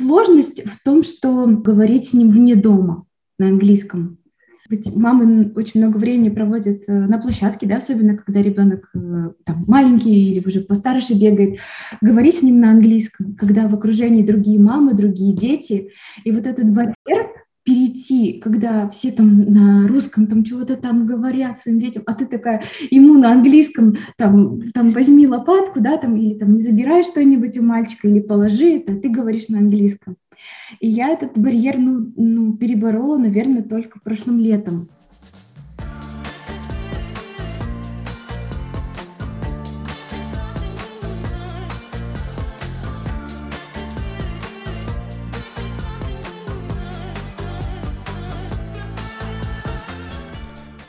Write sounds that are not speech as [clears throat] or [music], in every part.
сложность в том, что говорить с ним вне дома на английском. Ведь мамы очень много времени проводят э, на площадке, да, особенно когда ребенок э, там, маленький или уже постарше бегает, говорить с ним на английском, когда в окружении другие мамы, другие дети. И вот этот барьер перейти, когда все там на русском там чего-то там говорят своим детям, а ты такая ему на английском там, там возьми лопатку, да, там, или там не забирай что-нибудь у мальчика, или положи это, а ты говоришь на английском. И я этот барьер, ну, ну переборола, наверное, только прошлым летом.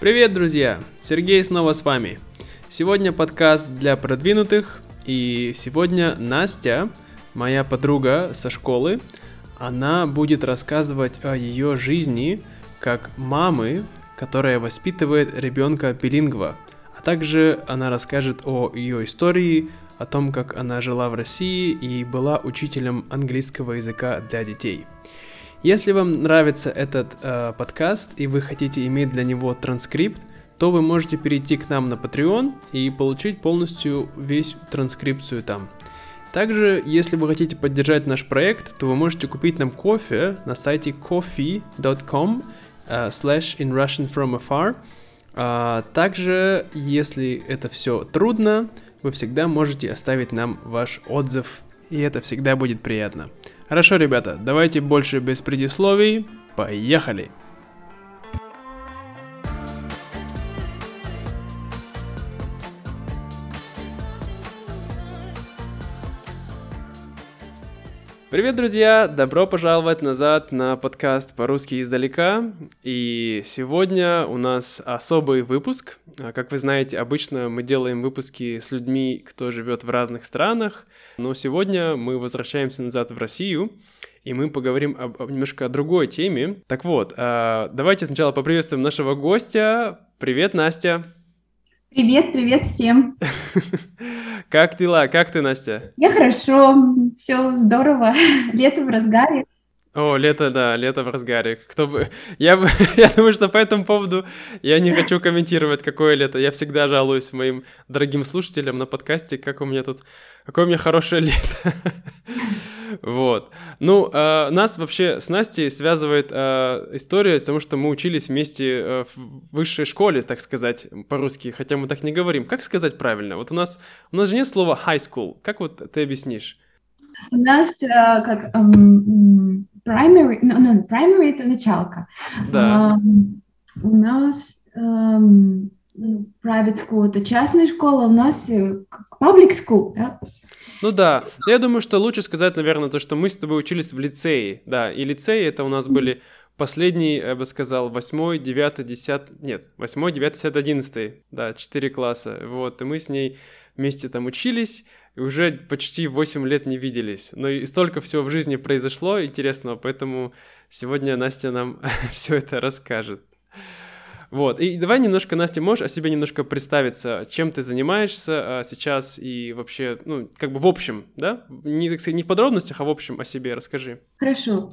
Привет, друзья! Сергей снова с вами. Сегодня подкаст для продвинутых, и сегодня Настя, моя подруга со школы, она будет рассказывать о ее жизни как мамы, которая воспитывает ребенка билингва, а также она расскажет о ее истории, о том, как она жила в России и была учителем английского языка для детей – если вам нравится этот э, подкаст и вы хотите иметь для него транскрипт, то вы можете перейти к нам на Patreon и получить полностью весь транскрипцию там. Также, если вы хотите поддержать наш проект, то вы можете купить нам кофе на сайте coffee.com uh, slash in Russian from afar. Uh, также, если это все трудно, вы всегда можете оставить нам ваш отзыв, и это всегда будет приятно. Хорошо, ребята, давайте больше без предисловий. Поехали! Привет, друзья! Добро пожаловать назад на подкаст по-русски издалека. И сегодня у нас особый выпуск. А, как вы знаете, обычно мы делаем выпуски с людьми, кто живет в разных странах. Но сегодня мы возвращаемся назад в Россию, и мы поговорим об, об немножко о другой теме. Так вот, э, давайте сначала поприветствуем нашего гостя. Привет, Настя! Привет, привет всем! [laughs] Как дела? Как ты, Настя? Я хорошо, все здорово, [laughs] лето в разгаре. О, лето, да, лето в разгаре. Кто бы... [laughs] Я, [laughs] я думаю, что по этому поводу я не хочу комментировать, какое лето. Я всегда жалуюсь моим дорогим слушателям на подкасте, как у меня тут... Какое у меня хорошее лето. Вот. Ну, э, нас вообще с Настей связывает э, история, потому что мы учились вместе э, в высшей школе, так сказать, по-русски, хотя мы так не говорим. Как сказать правильно? Вот у нас, у нас же нет слова high school. Как вот ты объяснишь? У нас э, как um, primary, no, no, primary это началка. Да. Um, у нас um, private school это частная школа, у нас э, public school, да? Ну да, я думаю, что лучше сказать, наверное, то, что мы с тобой учились в лицее, да, и лицеи это у нас были последний, я бы сказал, восьмой, девятый, десятый, нет, восьмой, девятый, десятый, одиннадцатый, да, четыре класса, вот, и мы с ней вместе там учились, и уже почти 8 лет не виделись. Но и столько всего в жизни произошло интересного, поэтому сегодня Настя нам [laughs] все это расскажет. Вот, и давай немножко, Настя, можешь о себе немножко представиться, чем ты занимаешься а, сейчас и вообще, ну, как бы в общем, да? Не, так сказать, не в подробностях, а в общем о себе расскажи. Хорошо.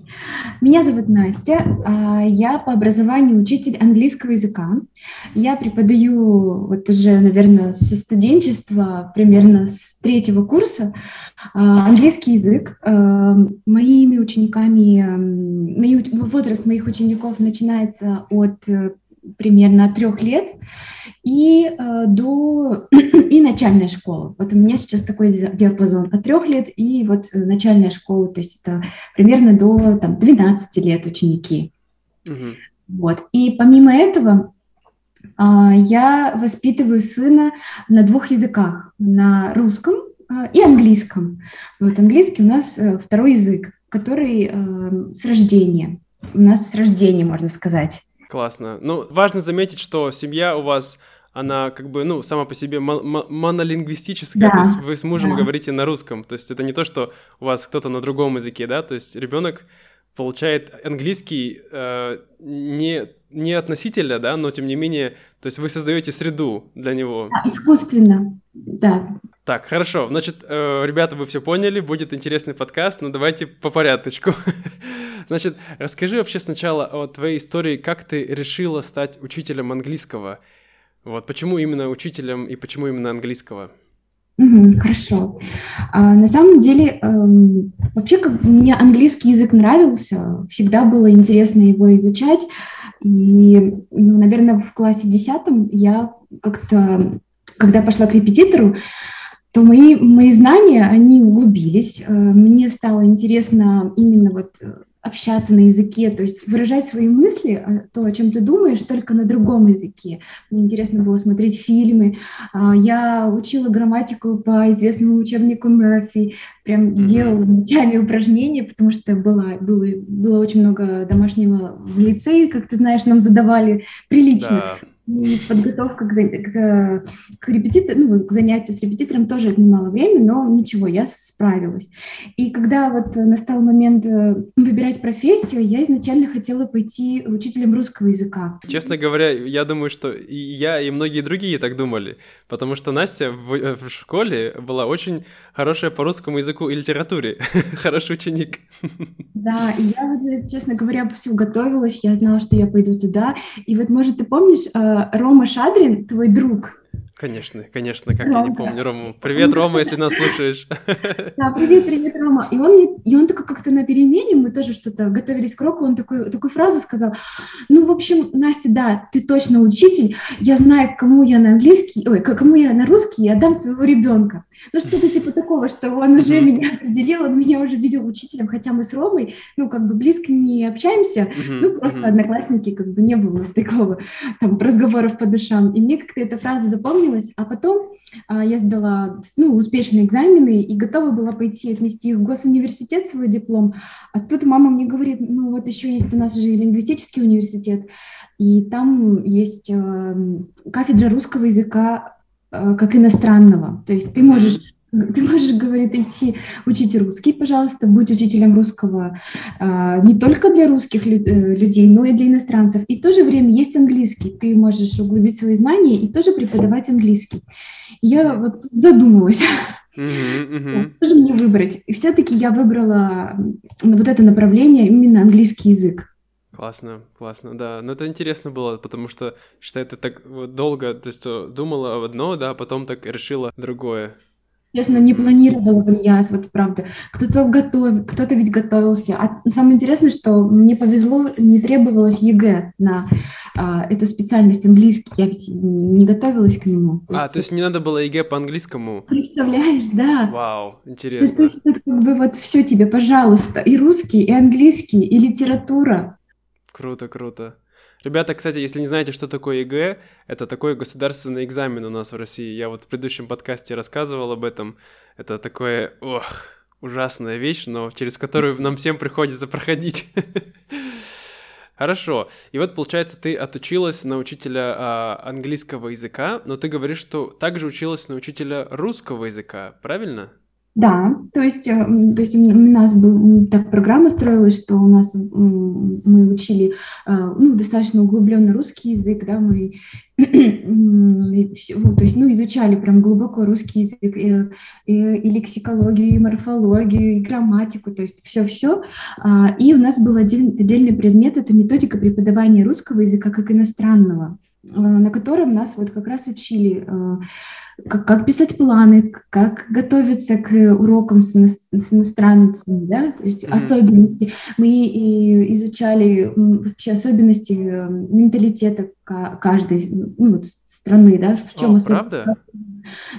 Меня зовут Настя, а, я по образованию учитель английского языка. Я преподаю вот уже, наверное, со студенчества, примерно с третьего курса, а, английский язык. Моими учениками, мои, возраст моих учеников начинается от примерно от трех лет и э, до [clears throat] и начальная школа. Вот у меня сейчас такой диапазон от трех лет и вот начальная школа, то есть это примерно до там, 12 лет ученики. Угу. Вот. И помимо этого э, я воспитываю сына на двух языках, на русском э, и английском. Вот английский у нас э, второй язык, который с рождения. У нас с рождения, можно сказать. Классно. Ну, важно заметить, что семья у вас, она как бы, ну, сама по себе монолингвистическая, да. то есть вы с мужем да. говорите на русском, то есть это не то, что у вас кто-то на другом языке, да, то есть ребенок получает английский э, не, не относительно, да, но тем не менее, то есть вы создаете среду для него. Да, искусственно, да. Так, хорошо. Значит, э, ребята, вы все поняли, будет интересный подкаст, но давайте по порядочку. [laughs] Значит, расскажи вообще сначала о твоей истории, как ты решила стать учителем английского. Вот, почему именно учителем и почему именно английского? Хорошо. А, на самом деле, эм, вообще, как мне английский язык нравился, всегда было интересно его изучать. И, ну, наверное, в классе десятом я как-то, когда пошла к репетитору, то мои, мои знания, они углубились. Э, мне стало интересно именно вот э, общаться на языке, то есть выражать свои мысли, а, то, о чем ты думаешь, только на другом языке. Мне интересно было смотреть фильмы. А, я учила грамматику по известному учебнику Мерфи, прям mm-hmm. делала ночами упражнения, потому что было, было, было очень много домашнего в лицее, как ты знаешь, нам задавали прилично. Да подготовка к, к, к репетитору, ну, к занятию с репетитором тоже отнимала время, но ничего, я справилась. И когда вот настал момент э, выбирать профессию, я изначально хотела пойти учителем русского языка. Честно говоря, я думаю, что и я, и многие другие так думали, потому что Настя в, э, в школе была очень хорошая по русскому языку и литературе, [laughs] хороший ученик. Да, и я, честно говоря, все готовилась, я знала, что я пойду туда, и вот, может, ты помнишь, э, Рома Шадрин, твой друг, Конечно, конечно, как Рома. я не помню Рому. Привет, Рома, если нас слушаешь. Да, привет, привет, Рома. И он, мне, и он такой как-то на перемене, мы тоже что-то готовились к уроку, он такой, такую фразу сказал, ну, в общем, Настя, да, ты точно учитель, я знаю, кому я на английский, ой, кому я на русский, я отдам своего ребенка. Ну, что-то типа такого, что он уже меня определил, он меня уже видел учителем, хотя мы с Ромой, ну, как бы близко не общаемся, ну, просто одноклассники, как бы не было у нас такого, там, разговоров по душам. И мне как-то эта фраза запомнилась, запомнилось, а потом а, я сдала ну, успешные экзамены и готова была пойти отнести в госуниверситет свой диплом. А тут мама мне говорит, ну вот еще есть у нас уже лингвистический университет, и там есть э, кафедра русского языка э, как иностранного. То есть ты можешь [laughs] ты можешь, говорит, идти учить русский, пожалуйста, будь учителем русского э, не только для русских лю- э, людей, но и для иностранцев. И в то же время есть английский. Ты можешь углубить свои знания и тоже преподавать английский. Я вот задумалась, [laughs] что же мне выбрать. И все-таки я выбрала вот это направление, именно английский язык. Классно, классно, да. Но это интересно было, потому что, считай, ты так долго, то есть думала одно, да, а потом так решила другое. Честно, не планировала в иняз, вот правда. Кто-то готов, кто-то ведь готовился. А самое интересное, что мне повезло, не требовалось ЕГЭ на а, эту специальность английский. Я ведь не готовилась к нему. А, есть, то есть не надо было ЕГЭ по английскому? Представляешь, да. Вау, интересно. То есть, как бы вот все тебе, пожалуйста, и русский, и английский, и литература. Круто, круто. Ребята, кстати, если не знаете, что такое ЕГЭ, это такой государственный экзамен у нас в России. Я вот в предыдущем подкасте рассказывал об этом. Это такое, ох, ужасная вещь, но через которую нам всем приходится проходить. [laughs] Хорошо. И вот, получается, ты отучилась на учителя а, английского языка, но ты говоришь, что также училась на учителя русского языка, правильно? Да, то есть, э, то есть у нас был, так программа строилась, что у нас мы учили э, ну, достаточно углубленно русский язык, да, мы то есть, ну, изучали прям глубоко русский язык, и, и, и лексикологию, и морфологию, и грамматику, то есть все-все. А, и у нас был один, отдельный предмет, это методика преподавания русского языка как иностранного. Э, на котором нас вот как раз учили, э, как, как писать планы, как готовиться к урокам с, с иностранцами, да, то есть mm-hmm. особенности. Мы изучали вообще особенности э, менталитета каждой ну, вот, страны, да, в чем О, особенность. Правда?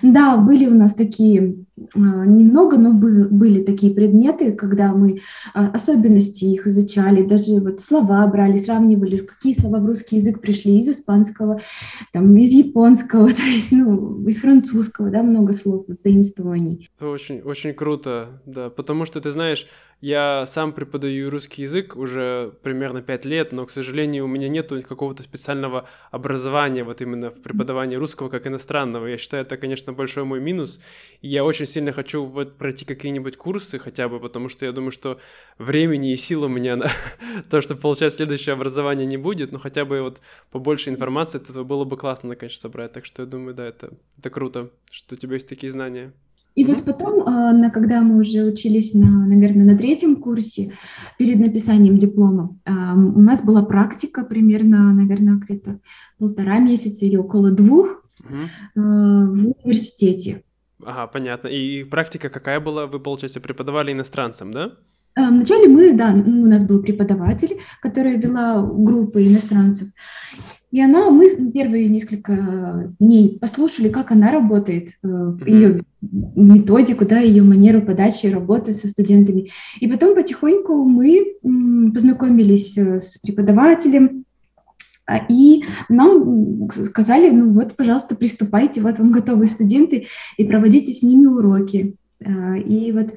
Да, были у нас такие немного, но были такие предметы, когда мы а, особенности их изучали, даже вот слова брали, сравнивали, какие слова в русский язык пришли из испанского, там, из японского, [laughs] то есть, ну, из французского, да, много слов, вот, заимствований. Это очень, очень круто, да, потому что, ты знаешь, Я сам преподаю русский язык уже примерно 5 лет, но, к сожалению, у меня нет какого-то специального образования вот именно в преподавании русского как иностранного. Я считаю, это, конечно, большой мой минус. И я очень сильно хочу вот пройти какие-нибудь курсы хотя бы, потому что я думаю, что времени и сил у меня на [laughs] то, чтобы получать следующее образование не будет, но хотя бы вот побольше информации, это было бы классно, конечно, собрать. Так что я думаю, да, это, это круто, что у тебя есть такие знания. И вот потом, а, на, когда мы уже учились, на, наверное, на третьем курсе, перед написанием диплома, а, у нас была практика примерно, наверное, где-то полтора месяца или около двух угу. в университете. Ага, понятно. И практика какая была? Вы, получается, преподавали иностранцам, да? Вначале мы, да, у нас был преподаватель, который вела группы иностранцев. И она, мы первые несколько дней послушали, как она работает, mm-hmm. ее методику, да, ее манеру подачи работы со студентами. И потом потихоньку мы познакомились э, с преподавателем, а, и нам сказали, ну вот, пожалуйста, приступайте, вот вам готовые студенты, и проводите с ними уроки. А, и вот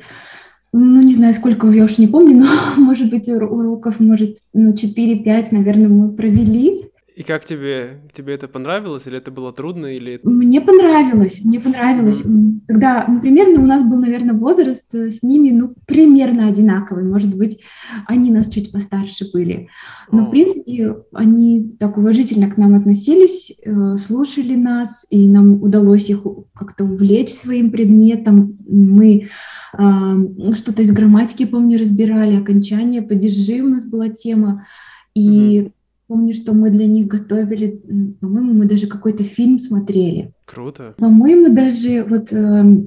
ну, не знаю, сколько, я уж не помню, но, [laughs] может быть, уроков, может, ну, 4-5, наверное, мы провели. И как тебе, тебе это понравилось, или это было трудно, или... Мне понравилось, мне понравилось. Mm-hmm. Тогда, ну, примерно у нас был, наверное, возраст э, с ними, ну, примерно одинаковый. Может быть, они нас чуть постарше были. Но, oh. в принципе, они так уважительно к нам относились, э, слушали нас, и нам удалось их как-то увлечь своим предметом. Мы э, что-то из грамматики, помню, разбирали, окончание, падежи у нас была тема. И mm-hmm Помню, что мы для них готовили, по-моему, мы даже какой-то фильм смотрели. Круто. По-моему, даже вот э,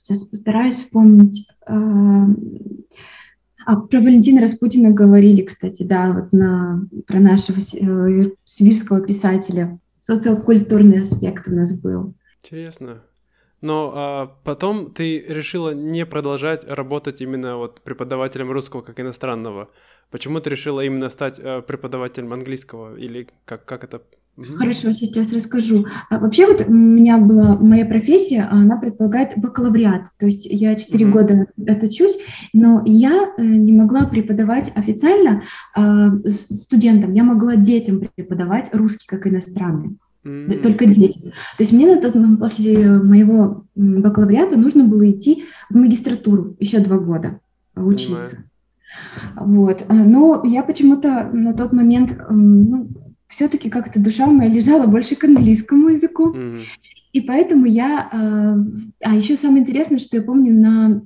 сейчас постараюсь вспомнить. Э, а, про Валентина Распутина говорили, кстати, да, вот на, про нашего э, свирского писателя. Социокультурный аспект у нас был. Интересно. Но а, потом ты решила не продолжать работать именно вот преподавателем русского как иностранного. Почему ты решила именно стать э, преподавателем английского или как, как это? Хорошо, сейчас расскажу. А, вообще вот у меня была моя профессия, а она предполагает бакалавриат, то есть я 4 mm-hmm. года отучусь, но я э, не могла преподавать официально э, студентам, я могла детям преподавать русский как иностранный. Mm-hmm. Только детям. То есть мне на тот момент после моего бакалавриата нужно было идти в магистратуру еще два года учиться. Mm-hmm. Вот. Э, но я почему-то на тот момент, ну, все-таки как-то душа моя лежала больше к английскому языку. Mm-hmm. И поэтому я... Э, а еще самое интересное, что я помню, на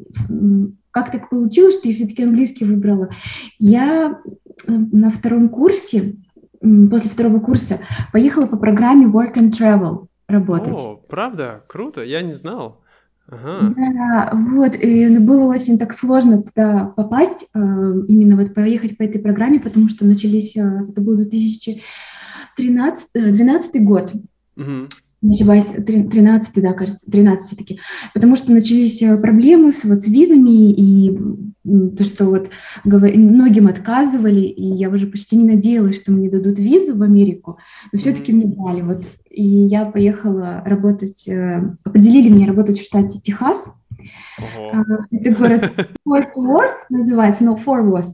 как так получилось, что я все-таки английский выбрала. Я на втором курсе, после второго курса, поехала по программе Work and Travel работать. О, правда? Круто, я не знал. Ага. Да, вот, и было очень так сложно туда попасть, э, именно вот поехать по этой программе, потому что начались, э, это был 2013, 2012 э, год. Угу не ошибаюсь, 13, да, кажется, 13 все-таки, потому что начались э, проблемы с, вот, с визами, и то, что вот многим отказывали, и я уже почти не надеялась, что мне дадут визу в Америку, но все-таки мне дали, вот, и я поехала работать, э, определили меня работать в штате Техас, Ого. А, это город Форт Уорт называется, но Форт Уорт,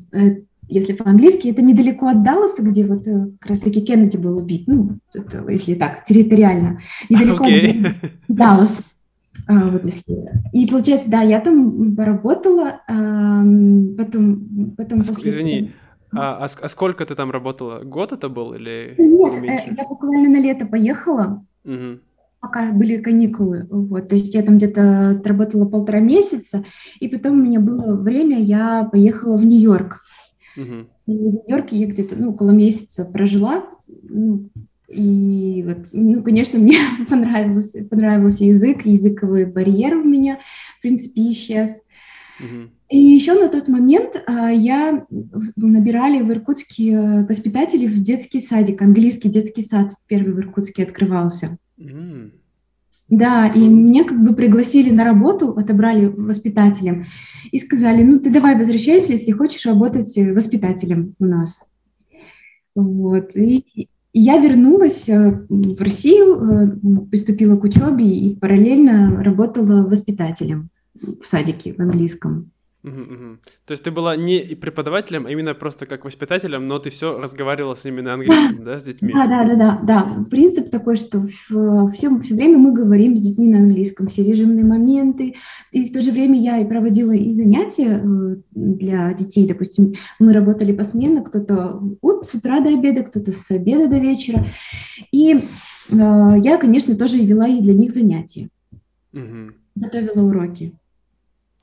если по-английски, это недалеко от Далласа, где вот э, как раз-таки Кеннеди был убит, ну, это, если так, территориально, недалеко okay. от Далласа. А, вот если... И получается, да, я там поработала, потом, потом а, после... Извини, а, а, а сколько ты там работала? Год это был или Нет, э, я буквально на лето поехала, угу. пока были каникулы, вот, то есть я там где-то отработала полтора месяца, и потом у меня было время, я поехала в Нью-Йорк. Угу. В Нью-Йорке я где-то ну, около месяца прожила. Ну, и вот, ну, конечно, [laughs] мне понравился, понравился язык, языковый барьер у меня, в принципе, исчез. Угу. И еще на тот момент а, я набирали в Иркутске воспитателей в детский садик, английский детский сад первый в Иркутске открывался. Mm. Да, и меня как бы пригласили на работу, отобрали воспитателем и сказали, ну ты давай возвращайся, если хочешь работать э, воспитателем у нас. Вот. И я вернулась э, в Россию, э, приступила к учебе и параллельно работала воспитателем в садике в английском. Угу, угу. То есть ты была не преподавателем, а именно просто как воспитателем, но ты все разговаривала с ними на английском, да, да с детьми? Да, да, да, да, да. Принцип такой, что все, все время мы говорим с детьми на английском, все режимные моменты, и в то же время я и проводила и занятия э, для детей, допустим, мы работали посменно, кто-то с утра до обеда, кто-то с обеда до вечера, и э, я, конечно, тоже вела и для них занятия, угу. готовила уроки.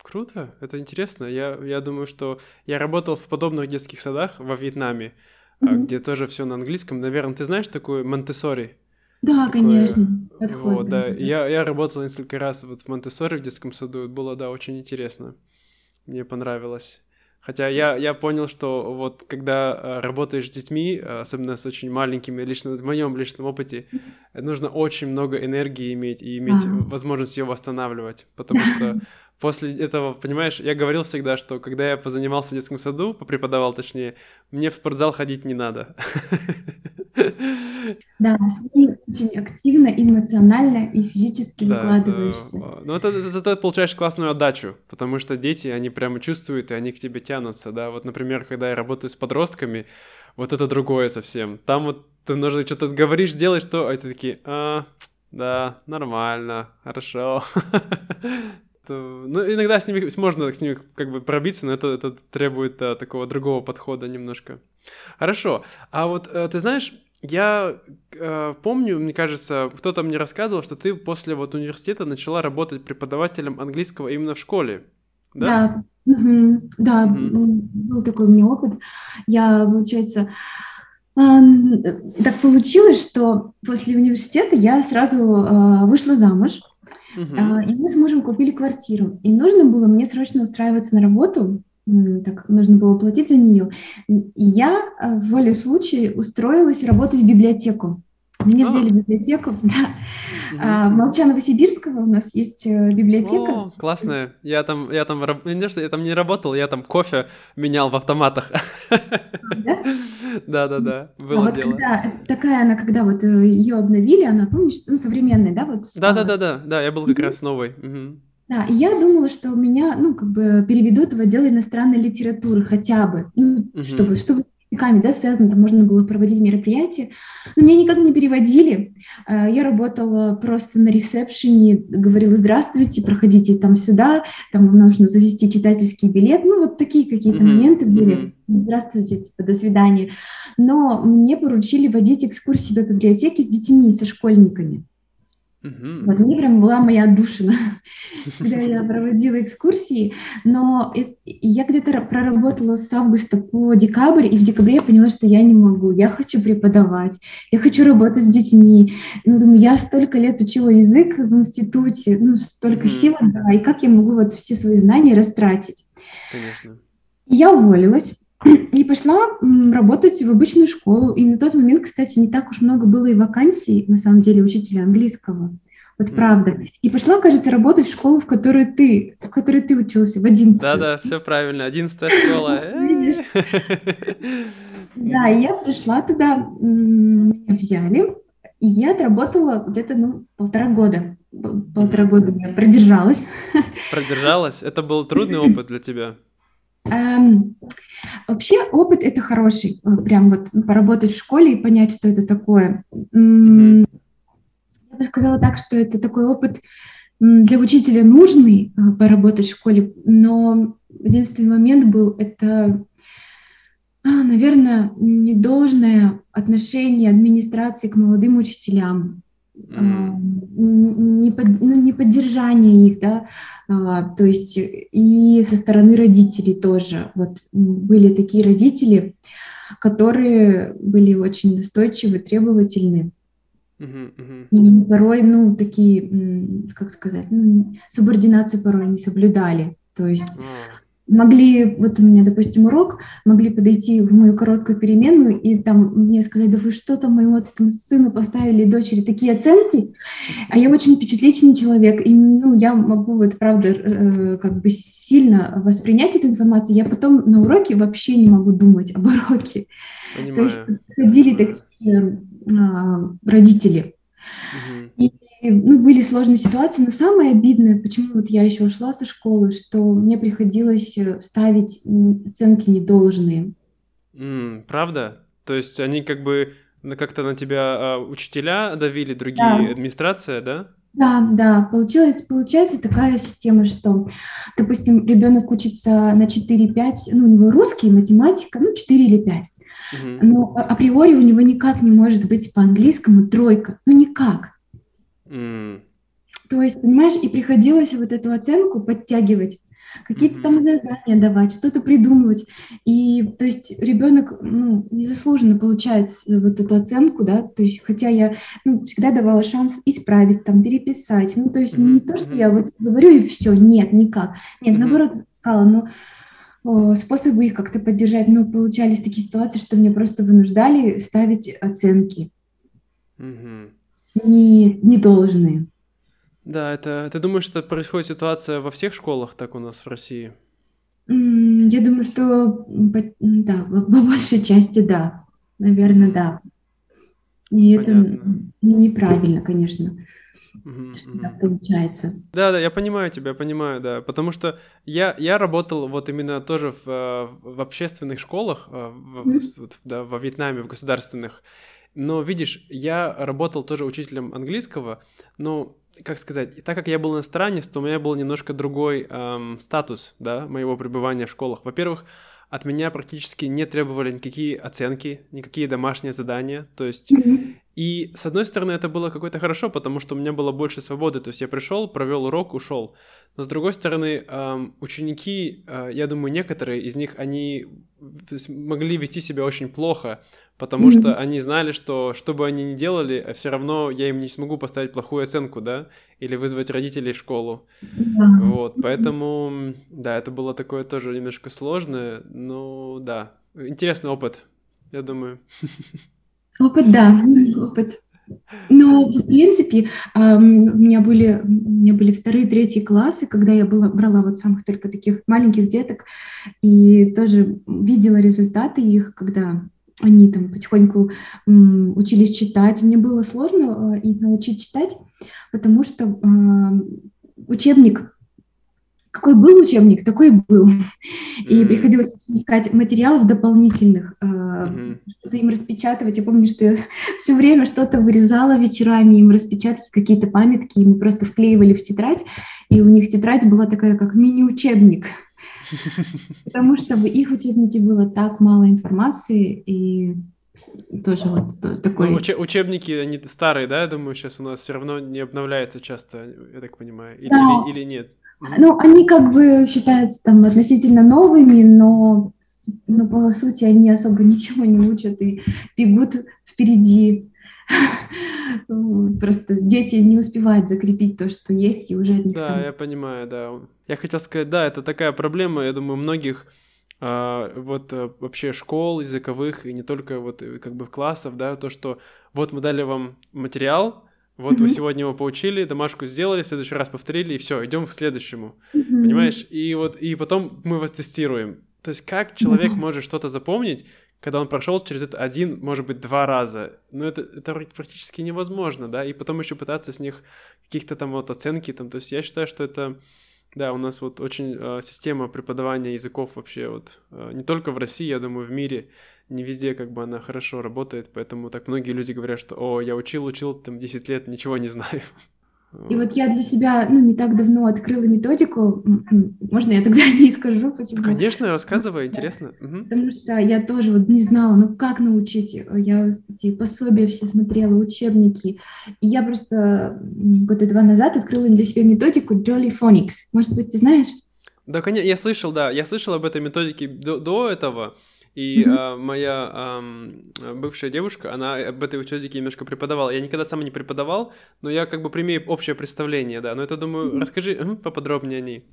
Круто, это интересно. Я, я думаю, что я работал в подобных детских садах во Вьетнаме, mm-hmm. где тоже все на английском. Наверное, ты знаешь такую Монтессори? Да, Такое... конечно. Подходит, вот, да. да. Я, я работал несколько раз вот в Монтессори в детском саду. Было, да, очень интересно. Мне понравилось. Хотя я, я понял, что вот когда э, работаешь с детьми, э, особенно с очень маленькими, лично в моем личном опыте, нужно очень много энергии иметь и иметь а. возможность ее восстанавливать, потому что [laughs] после этого, понимаешь, я говорил всегда, что когда я позанимался в детском саду, попреподавал точнее, мне в спортзал ходить не надо. Да, очень активно, эмоционально и физически да, выкладываешься. Да. Ну, это, это зато получаешь классную отдачу, потому что дети, они прямо чувствуют, и они к тебе тянутся, да. Вот, например, когда я работаю с подростками, вот это другое совсем. Там вот ты нужно что-то говоришь, делаешь то, а это такие, а, да, нормально, хорошо. [laughs] Ну, иногда с ними можно с ними как бы пробиться, но это, это требует да, такого другого подхода немножко. Хорошо. А вот э, ты знаешь, я э, помню, мне кажется, кто-то мне рассказывал, что ты после вот университета начала работать преподавателем английского именно в школе. Да. Да, угу. да угу. был такой у меня опыт. Я, получается, э, так получилось, что после университета я сразу э, вышла замуж. Э, и мы с мужем купили квартиру. И нужно было мне срочно устраиваться на работу так нужно было платить за нее. И я э, в воле случая устроилась работать в библиотеку. Меня взяли в библиотеку, [laughs] да. А, в Молчаново-Сибирского у нас есть э, библиотека. О, классная. Я там, я там, не я там не работал, я там кофе менял в автоматах. [laughs] Да? Да, да, да, было а дело. Вот когда, такая она, когда вот э, ее обновили, она, помнишь, ну, современная, да? Вот да, да, да, да, да, я был как раз новый. Да, и я думала, что меня, ну, как бы переведут в отдел иностранной литературы хотя бы, ну, угу. чтобы, чтобы с языками, да, связано, там можно было проводить мероприятия. Но меня никак не переводили. А, я работала просто на ресепшене, говорила, здравствуйте, проходите там сюда, там вам нужно завести читательский билет. Ну, вот такие какие-то mm моменты были. Здравствуйте, типа, до свидания. Но мне поручили водить экскурсии по библиотеке с детьми, со школьниками. Угу. Вот мне прям была моя отдушина, [laughs] когда я проводила экскурсии, но я где-то проработала с августа по декабрь, и в декабре я поняла, что я не могу, я хочу преподавать, я хочу работать с детьми. Ну, думаю, я столько лет учила язык в институте, ну, столько сил отдала, и как я могу вот все свои знания растратить? Конечно. Я уволилась, и пошла работать в обычную школу. И на тот момент, кстати, не так уж много было и вакансий, на самом деле, учителя английского. Вот правда. И пошла, кажется, работать в школу, в которой ты, в которой ты учился, в 11 Да-да, все правильно, 11 школа. [laughs] Да, и я пришла туда, меня взяли, и я отработала где-то, ну, полтора года. Полтора года я продержалась. Продержалась? Это был трудный опыт для тебя? Эм, вообще опыт это хороший, э, прям вот поработать в школе и понять, что это такое. Mm-hmm. Я бы сказала так, что это такой опыт для учителя нужный э, поработать в школе, но единственный момент был это, а, наверное, недолжное отношение администрации к молодым учителям не, под, ну, не поддержание их, да, а, то есть и со стороны родителей тоже. Вот были такие родители, которые были очень настойчивы, требовательны. Uh-huh, uh-huh. И порой, ну, такие, как сказать, ну, субординацию порой не соблюдали. То есть uh-huh могли, вот у меня, допустим, урок, могли подойти в мою короткую переменную и там мне сказать, да вы что там моему этому сыну поставили, дочери такие оценки, а я очень впечатлительный человек, и ну, я могу вот правда э, как бы сильно воспринять эту информацию, я потом на уроке вообще не могу думать об уроке. Понимаю. То есть ходили такие э, родители. Угу. И ну, были сложные ситуации, но самое обидное, почему вот я еще ушла со школы, что мне приходилось э, ставить оценки недолжные. Mm, правда? То есть они как бы как-то на тебя а, учителя давили, другие да. администрация, да? Да, да, получилось, получается такая система, что, допустим, ребенок учится на 4-5, ну, у него русский, математика, ну, 4 или 5. Угу. Но а, априори у него никак не может быть по-английскому тройка, ну, никак. Mm. То есть, понимаешь, и приходилось вот эту оценку подтягивать какие-то mm-hmm. там задания давать, что-то придумывать. И то есть ребенок ну, незаслуженно получает вот эту оценку, да, то есть хотя я ну, всегда давала шанс исправить, там, переписать. Ну, то есть mm-hmm. не то, что я вот говорю и все, нет, никак. Нет, mm-hmm. наоборот, сказала, но о, способы их как-то поддержать, но получались такие ситуации, что мне просто вынуждали ставить оценки. Не, не должные. Да, это ты думаешь, что происходит ситуация во всех школах, так у нас в России? Я думаю, что да, по большей части да. Наверное, да. И Понятно. это неправильно, конечно. Угу, что угу. так получается. Да, да, я понимаю тебя, понимаю, да. Потому что я, я работал вот именно тоже в, э, в общественных школах, э, в, mm да, во Вьетнаме, в государственных. Но видишь, я работал тоже учителем английского, но как сказать, так как я был иностранец, то у меня был немножко другой эм, статус, да, моего пребывания в школах. Во-первых, от меня практически не требовали никакие оценки, никакие домашние задания, то есть... Mm-hmm. И, с одной стороны, это было какое-то хорошо, потому что у меня было больше свободы, то есть я пришел, провел урок, ушел. Но, с другой стороны, эм, ученики, э, я думаю, некоторые из них, они могли вести себя очень плохо, потому mm-hmm. что они знали, что что бы они ни делали, все равно я им не смогу поставить плохую оценку, да, или вызвать родителей в школу. Yeah. Вот, поэтому, да, это было такое тоже немножко сложное, но да, интересный опыт, я думаю. Опыт, да, опыт. Но, в принципе, у меня были, у меня были вторые, третьи классы, когда я была, брала вот самых только таких маленьких деток, и тоже видела результаты их, когда они там потихоньку м, учились читать. Мне было сложно э, их научить читать, потому что э, учебник, какой был учебник, такой и был. И приходилось искать материалов дополнительных, э, mm-hmm. что-то им распечатывать. Я помню, что я [laughs] все время что-то вырезала вечерами, им распечатки, какие-то памятки, и мы просто вклеивали в тетрадь, и у них тетрадь была такая, как мини-учебник. [laughs] Потому что в их учебнике было так мало информации, и тоже вот такой... Ну, уч- учебники, они старые, да, я думаю, сейчас у нас все равно не обновляются часто, я так понимаю, или, да. или, или нет? Ну, они как бы считаются там относительно новыми, но, но по сути они особо [laughs] ничего не учат и бегут впереди [laughs] Просто дети не успевают закрепить то, что есть, и уже от них Да, там... я понимаю, да. Я хотел сказать, да, это такая проблема, я думаю, многих а, вот а, вообще школ языковых, и не только вот э, как бы классов, да, то, что вот мы дали вам материал, вот mm-hmm. вы сегодня его поучили, домашку сделали, в следующий раз повторили, и все, идем к следующему. Mm-hmm. Понимаешь? И вот и потом мы вас тестируем. То есть как человек mm-hmm. может что-то запомнить, когда он прошел через это один, может быть, два раза. Ну, это, это практически невозможно, да, и потом еще пытаться с них каких-то там вот оценки, там, то есть я считаю, что это, да, у нас вот очень э, система преподавания языков вообще вот, э, не только в России, я думаю, в мире, не везде как бы она хорошо работает, поэтому так многие люди говорят, что, о, я учил, учил, там, 10 лет, ничего не знаю. [laughs] И вот я для себя, ну, не так давно открыла методику. Можно я тогда [laughs] не скажу, почему? Конечно, рассказывай, интересно. Угу. Потому что я тоже вот не знала, ну, как научить. Я эти пособия все смотрела, учебники. И я просто года два назад открыла для себя методику Jolly Phonics. Может быть, ты знаешь? Да, конечно, я слышал, да, я слышал об этой методике до, до этого. И mm-hmm. а, моя а, бывшая девушка, она об этой учебнике немножко преподавала. Я никогда сам не преподавал, но я как бы примею общее представление, да. Но это, думаю, mm-hmm. расскажи угу, поподробнее о ней.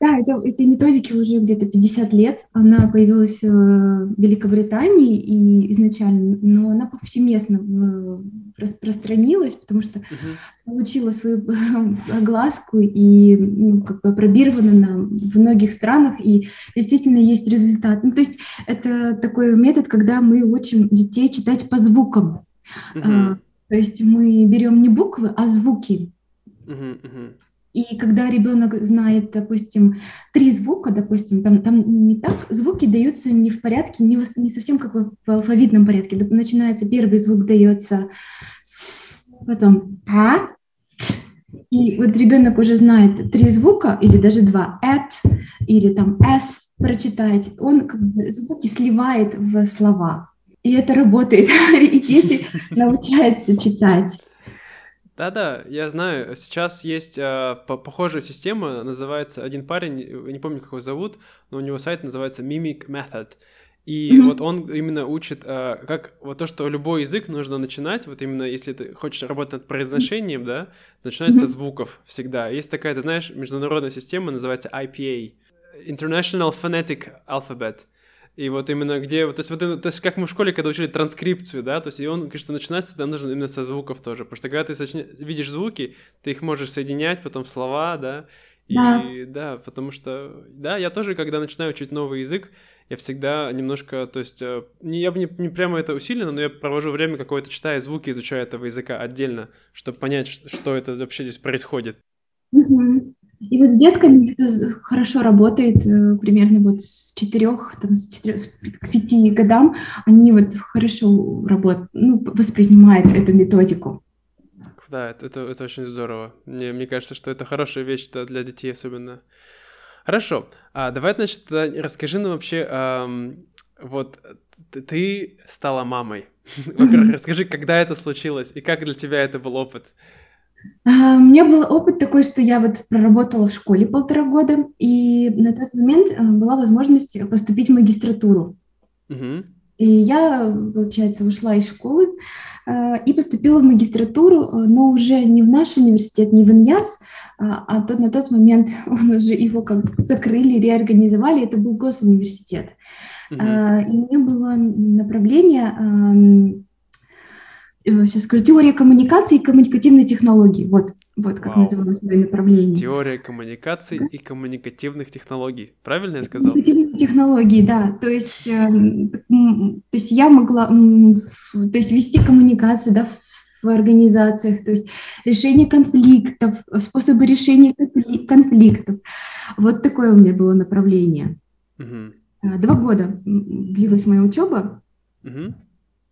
Да, это, этой методике уже где-то 50 лет. Она появилась э, в Великобритании и изначально, но она повсеместно распространилась, потому что uh-huh. получила свою [laughs] огласку и ну, как бы опробирована на, в многих странах, и действительно есть результат. Ну, то есть это такой метод, когда мы учим детей читать по звукам. Uh-huh. То есть мы берем не буквы, а звуки. И когда ребенок знает, допустим, три звука, допустим, там, там не так, звуки даются не в порядке, не, в, не совсем как в, алфавитном порядке. Начинается первый звук дается с, потом а, т, и вот ребенок уже знает три звука или даже два, at или там s прочитать, он как бы звуки сливает в слова. И это работает, [laughs] и дети [laughs] научаются читать. Да-да, я знаю. Сейчас есть э, похожая система, называется один парень, не помню, как его зовут, но у него сайт называется Mimic Method. И mm-hmm. вот он именно учит, э, как вот то, что любой язык нужно начинать, вот именно если ты хочешь работать над произношением, да, начинать mm-hmm. со звуков всегда. Есть такая, ты знаешь, международная система, называется IPA, International Phonetic Alphabet. И вот именно где, то есть вот то есть как мы в школе, когда учили транскрипцию, да, то есть и он что начинается там нужно именно со звуков тоже, потому что когда ты сочня... видишь звуки, ты их можешь соединять потом в слова, да, и да. да, потому что, да, я тоже, когда начинаю учить новый язык, я всегда немножко, то есть, э, я бы не, не прямо это усиленно, но я провожу время какое-то, читая звуки, изучая этого языка отдельно, чтобы понять, что, что это вообще здесь происходит. Угу. И вот с детками это хорошо работает, э, примерно вот с четырех, там, с четырех, с к пяти годам они вот хорошо работают, ну, воспринимают эту методику. Да, это, это, это очень здорово. Мне, мне кажется, что это хорошая вещь для детей особенно. Хорошо, а, давай, значит, расскажи нам вообще, эм, вот ты стала мамой. [laughs] Во-первых, расскажи, когда это случилось и как для тебя это был опыт. А, у меня был опыт такой, что я вот проработала в школе полтора года, и на тот момент а, была возможность поступить в магистратуру. Угу. И я, получается, ушла из школы э, и поступила в магистратуру, но уже не в наш университет, не в ИНЯС, а, а тот, на тот момент [laughs] он уже его как закрыли, реорганизовали, это был госуниверситет. Угу. И у меня было направление сейчас скажу, теория коммуникации и коммуникативной технологии. Вот, вот как Вау. называлось мое направление. Теория коммуникации да? и коммуникативных технологий. Правильно я сказал? Коммуникативные технологии, да. То есть, э, то есть я могла то есть вести коммуникацию, да, в организациях, то есть решение конфликтов, способы решения конфликтов. Вот такое у меня было направление. Угу. Два года длилась моя учеба. Угу.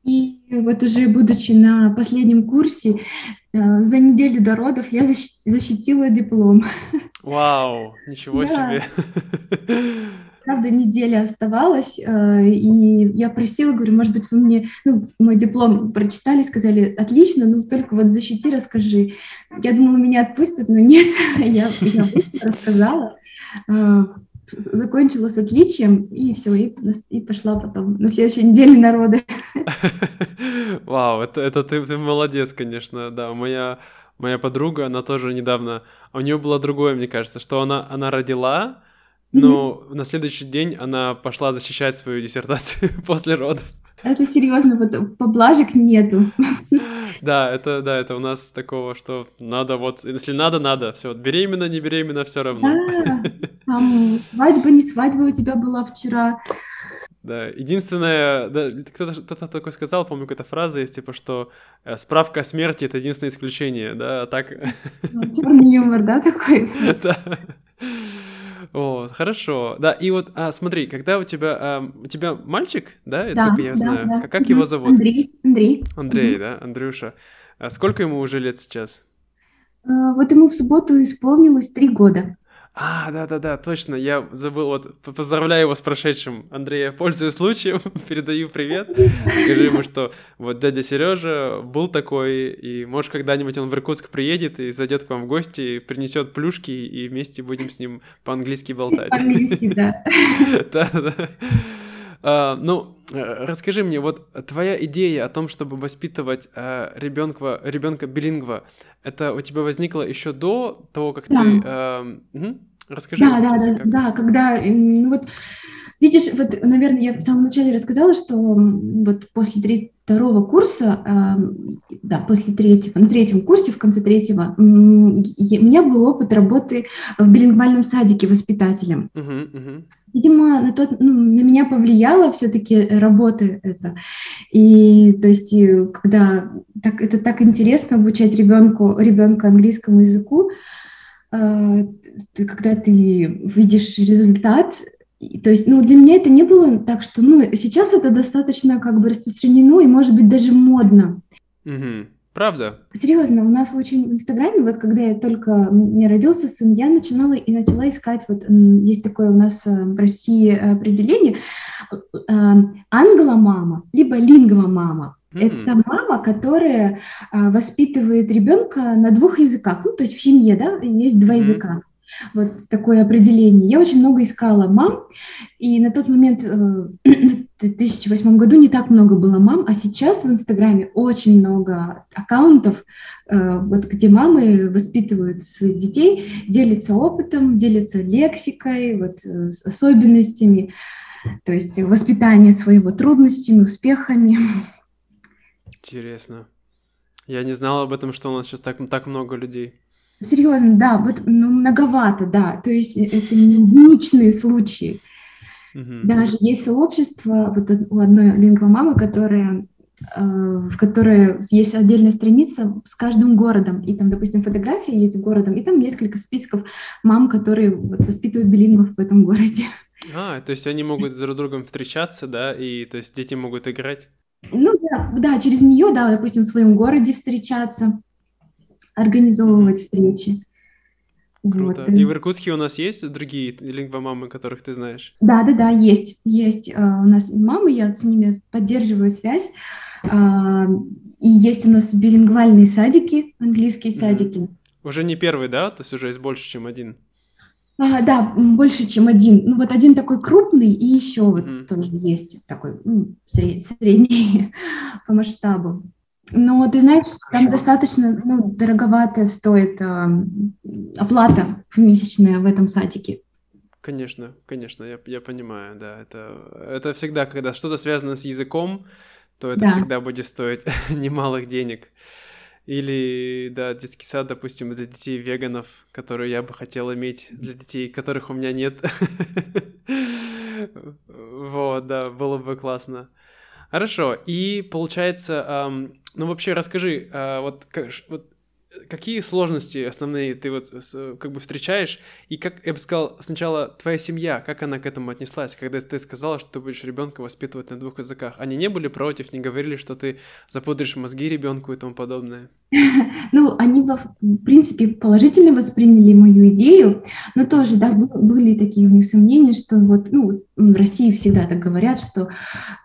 И вот уже будучи на последнем курсе, э, за неделю до родов я защитила диплом. [laughs] Вау, ничего себе. [laughs] Правда, неделя оставалась, э, и я просила, говорю, может быть, вы мне ну, мой диплом прочитали, сказали, отлично, ну только вот защити, расскажи. Я думала, меня отпустят, но нет, [laughs] я, я рассказала. Закончила с отличием, и все, и, и пошла потом на следующей неделе народы. [laughs] Вау, это, это ты, ты молодец, конечно, да. Моя, моя подруга, она тоже недавно... А у нее было другое, мне кажется, что она, она родила, но mm-hmm. на следующий день она пошла защищать свою диссертацию [laughs] после родов. Это серьезно, вот поблажек нету. [laughs] Да, это да, это у нас такого, что надо вот, если надо, надо, все, беременна, не беременна, все равно. Да, там свадьба, не свадьба у тебя была вчера. Да, единственное, да, кто-то, кто-то такой сказал, помню, какая-то фраза есть, типа, что э, справка о смерти — это единственное исключение, да, а так... Ну, Черный юмор, да, такой? [laughs] Да. Вот, хорошо. Да, и вот, а, смотри, когда у тебя, а, у тебя мальчик, да, да сколько я да, знаю, да. как, как его зовут? Андрей. Андрей. Андрей, да, Андрюша. А сколько ему уже лет сейчас? А, вот ему в субботу исполнилось три года. А, да-да-да, точно, я забыл, вот, поздравляю его с прошедшим. Андрей, я пользуюсь случаем, [laughs] передаю привет. Скажи ему, что вот дядя Сережа был такой, и может когда-нибудь он в Иркутск приедет и зайдет к вам в гости, принесет плюшки, и вместе будем с ним по-английски болтать. По-английски, да. [laughs] Да-да. А, ну, э, расскажи мне, вот твоя идея о том, чтобы воспитывать а, ребенка, ребенка билингва, это у тебя возникло еще до того, как да. ты... А, угу. Расскажи. Да, да, да, да, когда, ну вот, видишь, вот, наверное, я в самом начале рассказала, что вот после второго курса, э, да, после третьего, на третьем курсе, в конце третьего, у меня был опыт работы в билингвальном садике воспитателем. Uh-huh, uh-huh. Видимо, на, тот, ну, на меня повлияла все-таки работа эта. И то есть, когда так, это так интересно обучать ребенку, ребенка английскому языку, э, когда ты видишь результат, то есть, ну, для меня это не было так, что, ну, сейчас это достаточно как бы распространено и, может быть, даже модно. Угу. Правда? Серьезно, у нас очень в Инстаграме, вот когда я только мне родился сын, я начинала и начала искать, вот есть такое у нас э, в России определение, э, англомама, либо лингвомама. Это мама, которая а, воспитывает ребенка на двух языках, ну то есть в семье, да, есть два языка. Вот такое определение. Я очень много искала мам, и на тот момент, э, в 2008 году, не так много было мам, а сейчас в Инстаграме очень много аккаунтов, э, вот, где мамы воспитывают своих детей, делятся опытом, делятся лексикой, вот, э, с особенностями, то есть воспитание своего трудностями, успехами. Интересно. Я не знала об этом, что у нас сейчас так, так много людей. Серьезно, да, вот ну, многовато, да. То есть э, это не единичные случаи. Mm-hmm. Даже есть сообщество, вот у одной лингвомамы, которая э, в которой есть отдельная страница с каждым городом, и там, допустим, фотографии есть с городом, и там несколько списков мам, которые вот, воспитывают билингвов в этом городе. А, то есть они могут друг с другом встречаться, да, и то есть дети могут играть? Ну да, да, через нее, да, допустим, в своем городе встречаться организовывать встречи. Круто. Вот. И в Иркутске у нас есть другие лингвомамы, которых ты знаешь? Да, да, да, есть. Есть uh, у нас мамы, я с ними поддерживаю связь. Uh, и есть у нас билингвальные садики, английские садики. Mm. Уже не первый, да? То есть уже есть больше, чем один. А, да, больше, чем один. Ну, вот один такой крупный, и еще вот тоже есть такой ну, средний [laughs] по масштабу. Ну, ты знаешь, там Хорошо. достаточно ну, дороговато стоит э, оплата месячная в этом садике. Конечно, конечно, я, я понимаю, да. Это, это всегда, когда что-то связано с языком, то это да. всегда будет стоить [laughs] немалых денег. Или, да, детский сад, допустим, для детей веганов, которые я бы хотел иметь, для детей, которых у меня нет. Вот, да, было бы классно. Хорошо, и получается, ну, вообще, расскажи, а, вот, какие сложности основные ты вот как бы встречаешь, и как, я бы сказал, сначала твоя семья, как она к этому отнеслась, когда ты сказала, что ты будешь ребенка воспитывать на двух языках? Они не были против, не говорили, что ты запудришь мозги ребенку и тому подобное? [laughs] Ну, они, в принципе, положительно восприняли мою идею, но тоже, да, были такие у них сомнения, что вот, ну, в России всегда так говорят, что